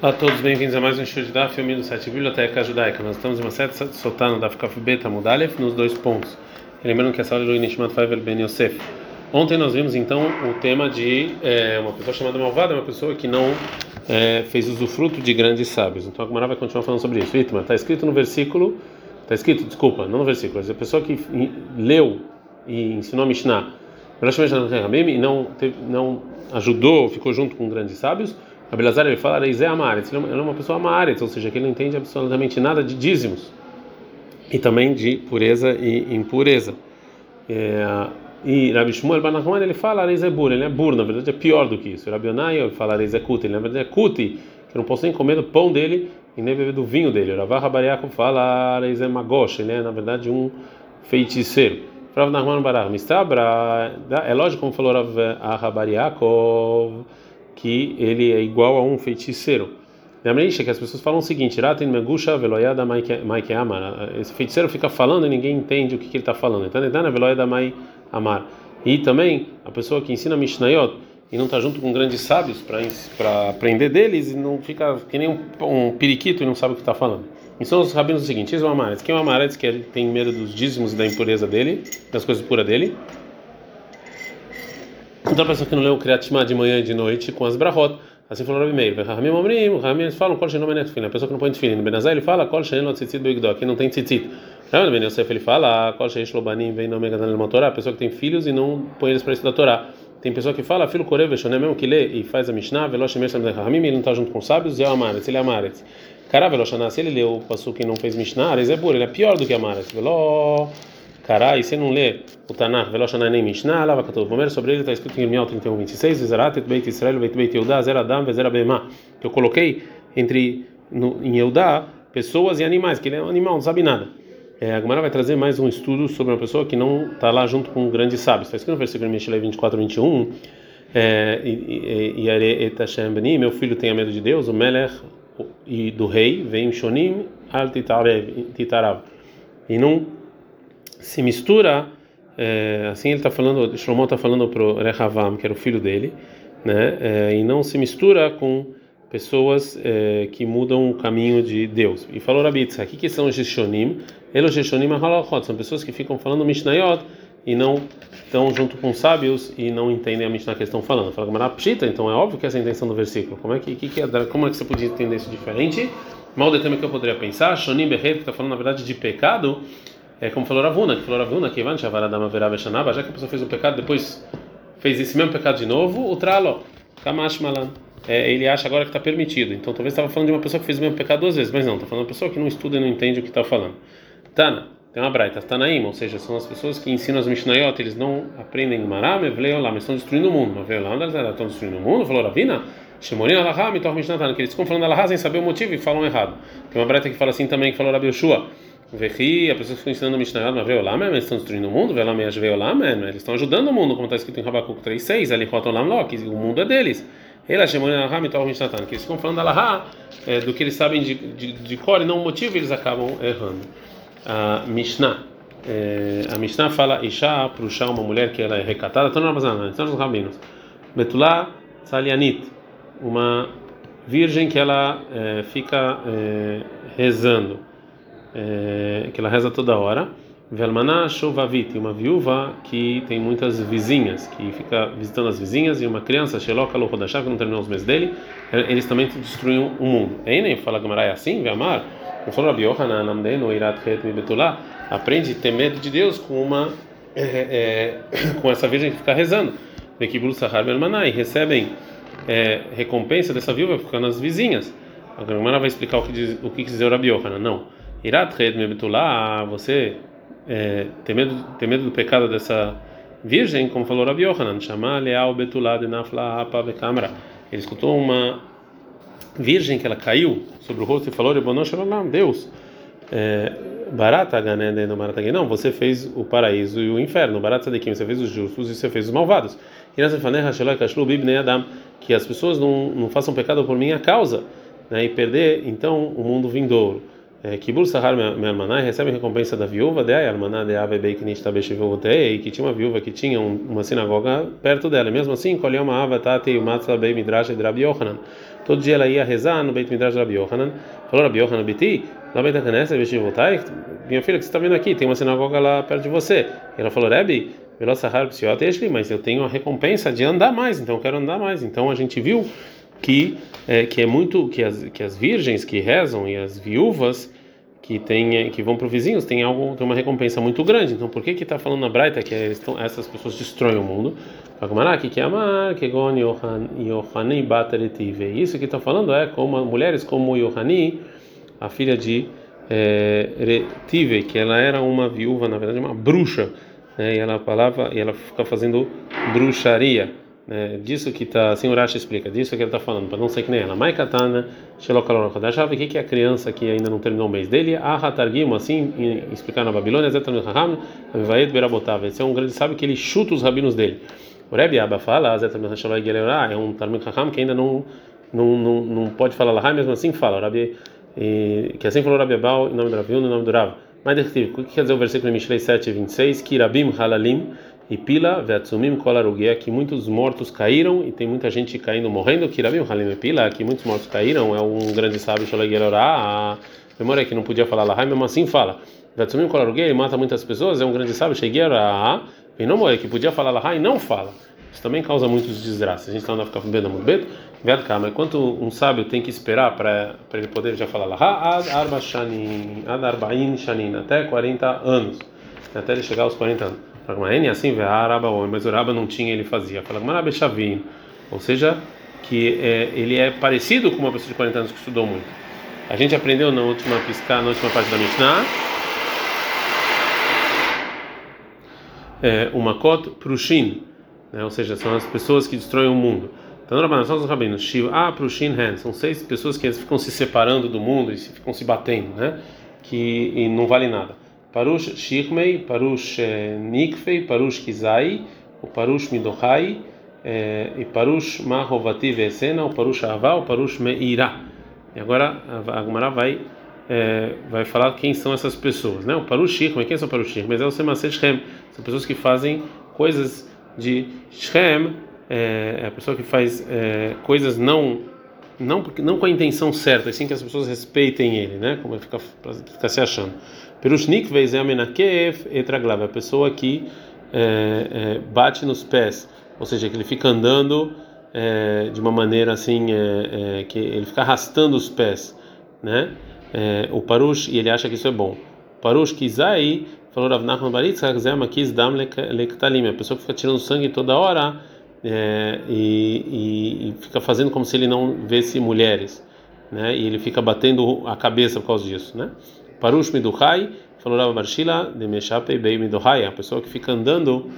Olá a todos, bem-vindos a mais um show de Daf, filme do site Biblioteca Judaica. Nós estamos em uma sete soltando da Kaf Beta Mudalef nos dois pontos. Lembrando que essa aula é do Nishmat Faivel Ben Yosef. Ontem nós vimos então o tema de é, uma pessoa chamada malvada, uma pessoa que não é, fez usufruto de grandes sábios. Então a Gemara vai continuar falando sobre isso. Itma, está escrito no versículo, está escrito, desculpa, não no versículo, mas a pessoa que leu e ensinou a Mishnah, e não, teve, não ajudou, ficou junto com grandes sábios Abelazar ele fala Reizé Amaretz, ele é uma pessoa Amaretz, ou seja, que ele não entende absolutamente nada de dízimos e também de pureza e impureza. É, e Rabi Shmuel Banachman ele fala Reizé Bur, ele é Bur, na verdade é pior do que isso. Rabi Onai ele fala Reizé Kuti, ele na verdade é Kuti, que não posso nem comer do pão dele e nem beber do vinho dele. Ravah Rabariakov fala Reizé Magosh, ele é na verdade um feiticeiro. Rav Nachman Barach, Mistabra, é lógico como falou Rav Rabariakov que ele é igual a um feiticeiro. Lembre-se que as pessoas falam o seguinte: Esse feiticeiro fica falando e ninguém entende o que, que ele está falando. Então, amar. E também a pessoa que ensina Mishnayot e não está junto com grandes sábios para aprender deles e não fica que nem um, um periquito e não sabe o que está falando. E são os rabinos o seguinte: o Amaretz. Quem é o Amaretz que ele tem medo dos dízimos e da impureza dele, das coisas puras dele? Outra pessoa que não leu o Kriyat Shema de manhã e de noite com as brahot, assim falou Rabi Meir. Ramim Omrim, Ramim eles falam, Kol Shenom Enet A pessoa que não põe Tefilin. Benazai ele fala, Kol Shenom Tzitzit Beigdó, aqui não tem Tzitzit. Rabi Ben Yosef ele fala, Kol Shenom Shlobanim vem não Megadan Lema Torá, a pessoa que tem filhos e não põe eles para estudar a Torá. Tem pessoa que fala, filho Korev Shonem, mesmo que lê e faz a Mishnah, Velosh Mesam Ramim, ele não está junto com os sábios, e é o Amaretz, ele é Amaretz. Cara, Veloshaná, se ele leu o Pasuk e não fez Mishnah, ele é burro, ele é pior do que Amaretz. Veló. Carai, você não lê o Tanakh, Veloshana nem Mishnah, Lava Katov. Primeiro sobre ele está escrito em Irmial 31, 26, Zeratet Beit Israel, Beit Beit Yehudá, Zeradam, Vezera Bema. Eu coloquei entre, no, em Yehudá, pessoas e animais, que ele é um animal, não sabe nada. É, a Gemara vai trazer mais um estudo sobre uma pessoa que não está lá junto com grandes sábios. Está escrito no versículo Mishlei 24, 21, é, Yare Etashem Beni, meu filho tenha medo de Deus, o Melech e do rei, vem Shonim al Titarav. E não se mistura, é, assim ele está falando, Shlomo está falando para o Rehavam, que era o filho dele, né, é, e não se mistura com pessoas é, que mudam o caminho de Deus. E falou Rabi aqui que são os Geshonim, eles Geshonim Ahalachot, são pessoas que ficam falando Mishnayot e não estão junto com sábios e não entendem a Mishnah que eles estão falando. Fala Gamara Pshita, então é óbvio que essa é a intenção do versículo. Como é que, que, que é, como é que você podia entender isso diferente? Mal de tema que eu poderia pensar, Shonim Behet, que está falando na verdade de pecado, é como falou Ravuna, que falou Ravuna, que Ivan Shavaradama Verava Shanaba, já que a pessoa fez o pecado, depois fez esse mesmo pecado de novo, o Tralo, Kamash Malan. É, ele acha agora que está permitido. Então talvez estava falando de uma pessoa que fez o mesmo pecado duas vezes, mas não, está falando de uma pessoa que não estuda e não entende o que está falando. Tana, tem uma braita, Tanaim, ou seja, são as pessoas que ensinam as Mishnayot, eles não aprendem Mará, Mevleolam, estão destruindo o mundo. Estão destruindo o mundo, falou Ravina. Shemorim Alahá, Mitor Mishnatan, que eles ficam falando Alahá sem saber o motivo e falam errado. Tem uma braita que fala assim também, que falou Rabi Yoshua. Vehi, a pessoa que está ensinando a Mishnah, veio lá, eles estão destruindo o mundo, veio lá, eles estão ajudando o mundo, como está escrito em Habakkuk 3:6, ali rotam lá, que o mundo é deles. Ele achou que eles ficam falando Alahá, é, do que eles sabem de, de, de cor e não o motivo, eles acabam errando. A Mishnah, é, a Mishnah fala Isha, Prushá, uma mulher que ela é recatada, estão na estão nos rabinos. Betulá, Salianit, uma virgem que ela é, fica é, rezando é, que ela reza toda hora. Velmaná Shovavit, uma viúva que tem muitas vizinhas, que fica visitando as vizinhas, e uma criança, Sheloka Lohodashá, que não terminou os meses dele, eles também destruem o mundo. nem fala Gamara é assim, Vemar, Rabi Yohanan, Namdeno, Irat Het Betulá, aprende a ter medo de Deus com uma, é, é, com essa virgem que fica rezando. Nekibul Sahar Velmaná, e recebem é, recompensa dessa viúva ficando nas vizinhas. A Gamara vai explicar o que diz, o que Rabi Yohanan, não. Irat Betulá, você é, tem, medo, tem medo do pecado dessa virgem, como falou Rabi Yohanan, chamar Leal Betulá de Nafla Apa Vekамra. Ele escutou uma virgem que ela caiu sobre o rosto e falou: Deus, é, Barata não, você fez o paraíso e o inferno, Barata de quem você fez os justos e você fez os malvados. Que as pessoas não, não façam pecado por minha causa né, e perder então o mundo vindouro. Kibul Sahar Mermanai recebe a recompensa da viúva de Ayarmaná de Avebei Knishtabeshivotei, que tinha uma viúva que tinha uma sinagoga perto dela. Mesmo assim, colheu uma Avatati e Matzah Bei Midrash de Rabi Yohanan, todo dia ela ia rezar no Beit Midrash Rabi Yohanan. Falou Rabi Yohanan Biti, lá Beit HaKnesset, Veshivotai, minha filha, que você está vendo aqui, tem uma sinagoga lá perto de você. Ela falou, Rebbe, mas eu tenho a recompensa de andar mais, então eu quero andar mais. Então a gente viu que é, que é muito que as, que as virgens que rezam e as viúvas que tem que vão para os vizinhos tem algo tem uma recompensa muito grande. Então por que que está falando na Braita que estão, essas pessoas destroem o mundo? que que Yohani bateretive. Isso que está falando é como mulheres como Yohani, a filha de é, Retive, que ela era uma viúva, na verdade uma bruxa, né? E ela falava e ela fica fazendo bruxaria. Né, disso que está, assim o Rashi explica, disso que ele está falando, para não ser que nem ela. Mai katana, o que que é a criança que ainda não terminou o mês dele? Ahatargim, assim, explicar na Babilônia, zetan raham, vaed berabotav. Esse é um grande sábio que ele chuta os rabinos dele. O Rebbe Abba fala, zetan hashavai gelera, é um talmud raham que ainda não não, não, não pode falar lá, mesmo assim fala. O que assim falou o Abal em nome do Rav em nome do Rav. Mas o que quer dizer o versículo em Mishlei 7, 26? Kirabim halalim e pila veatsumim kolarugia, que muitos mortos caíram e tem muita gente caindo morrendo. Kirabim halim pila, que muitos mortos caíram. É um grande sábio, Shalagerorá. Memória que não podia falar lá, mesmo assim fala. Veatsumim kolarugia, ele mata muitas pessoas. É um grande sábio, Shegerorá. E não morre, que podia falar lá e não fala. Isso também causa muitos desgraças. A gente está a ficar bebendo muito beto. Mas quanto um sábio tem que esperar para ele poder já falar lá, ad arba shanin, ad arbain shanin, até 40 anos, até ele chegar aos 40 anos. Fala, assim, mas o Raba não tinha, ele fazia. Fala, ou seja, que é, ele é parecido com uma pessoa de 40 anos que estudou muito. A gente aprendeu na última piscar, na última parte da Mishnah, é, uma kot prushin, né, ou seja, são as pessoas que destroem o mundo. Então, Rabanan, são os rabinos. Shiv A Prushin Hen. São seis pessoas que ficam se separando do mundo e ficam se batendo, né? Que não vale nada. Parush Shirmei, Parush eh, Nikfei, Parush Kizai, o Parush Midohai, eh, e Parush Mahovati Vesena, o Parush Avá, o Parush Meira. E agora a Gumara vai é, vai falar quem são essas pessoas, né? O Parush Shirmei, quem são o Parush Shirmei? É o Semaseh Shem. São pessoas que fazem coisas de Shem é, é, a pessoa que faz é, coisas não não porque não com a intenção certa, assim que as pessoas respeitem ele, né? Como fica fica se achando. Perushnik é amenakev etraglava, a pessoa que é, é, bate nos pés, ou seja, que ele fica andando é, de uma maneira assim que ele fica arrastando os pés, né? o parush e ele acha que isso é bom. Parush kizai falou Rav Nachman Baritzak zema kiz lektalim, a pessoa que fica tirando sangue toda hora é, e, e, e, fica fazendo como se ele não vesse mulheres, né? E ele fica batendo a cabeça por causa disso, né? Parush Miduhai, falou Rav Barshila, de Meshape Bei Miduhai, a pessoa que fica andando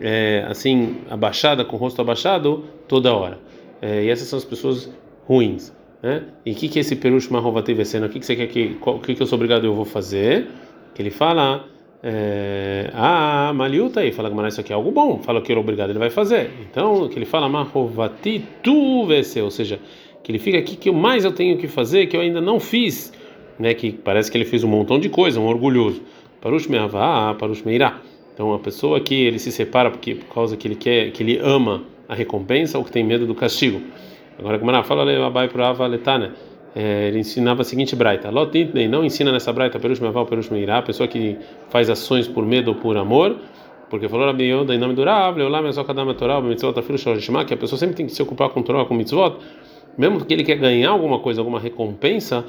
é, assim, abaixada, com o rosto abaixado, toda hora. É, e essas são as pessoas ruins, né? E o que, que é esse Perush Mahovati Vesena? O que, que você quer que, o que, que eu sou obrigado eu vou fazer? Que ele fala é, ah, Maliuta aí, fala que isso aqui é algo bom, fala que ele é obrigado, ele vai fazer. Então, que ele fala Mahovati tu ou seja, que ele fica aqui que mais eu tenho que fazer, que eu ainda não fiz, né? Que parece que ele fez um montão de coisa, um orgulhoso. Parush mehavá, parush meirá. Então, a pessoa que ele se separa porque por causa que ele quer, que ele ama a recompensa ou que tem medo do castigo. Agora, como fala, vai para a é, ele ensinava a seguinte braita: Lotintnei, não ensina nessa braita perush meval, perush meirá, pessoa que faz ações por medo ou por amor, porque falou Rabi Yoda em nome do Rav, Leolá, Mesokadam, Torah, Mitzvot, Afilu, Shorishma, que a pessoa sempre tem que se ocupar com Torah, com Mitzvot, mesmo que ele quer ganhar alguma coisa, alguma recompensa,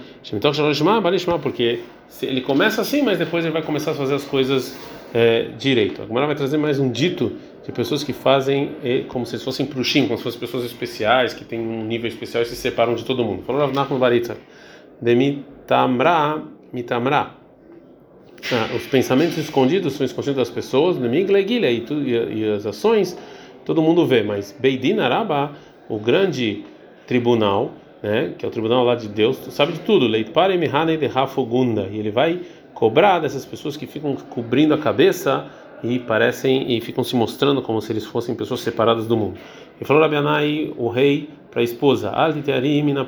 porque ele começa assim, mas depois ele vai começar a fazer as coisas é, direito. Agora vai trazer mais um dito de pessoas que fazem como se fossem prushim, como se fossem pessoas especiais, que têm um nível especial e se separam de todo mundo. Falou Rav Nachman Baritza, de mitamra, mitamra. Ah, os pensamentos escondidos são escondidos das pessoas, de miglegilha e, e, e as ações, todo mundo vê, mas Beidin Araba, o grande tribunal, né, que é o tribunal lá de Deus, sabe de tudo, leitpare mihane de rafogunda, e ele vai cobrar dessas pessoas que ficam cobrindo a cabeça e parecem e ficam se mostrando como se eles fossem pessoas separadas do mundo. E falou Rabianai, o rei, para a esposa: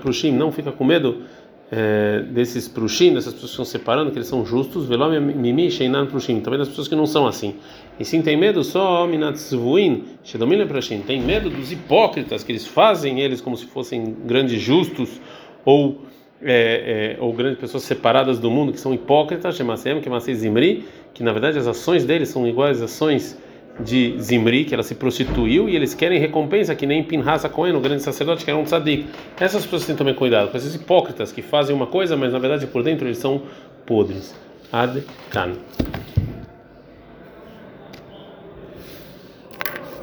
prushim, não fica com medo é, desses prushim, dessas pessoas que estão separando, que eles são justos, mimi sheinan prushim, também das pessoas que não são assim. E sim tem medo só minatzvuin, shedomina prushim, tem medo dos hipócritas que eles fazem eles como se fossem grandes justos ou é, é, ou grandes pessoas separadas do mundo que são hipócritas, Shemasem, que Zimri, que na verdade as ações deles são iguais às ações de Zimri, que ela se prostituiu, e eles querem recompensa, que nem Pinhasa Cohen, o grande sacerdote, que era um tzadik. Essas pessoas têm também cuidado, com esses hipócritas que fazem uma coisa, mas na verdade por dentro eles são podres. Ad Kan.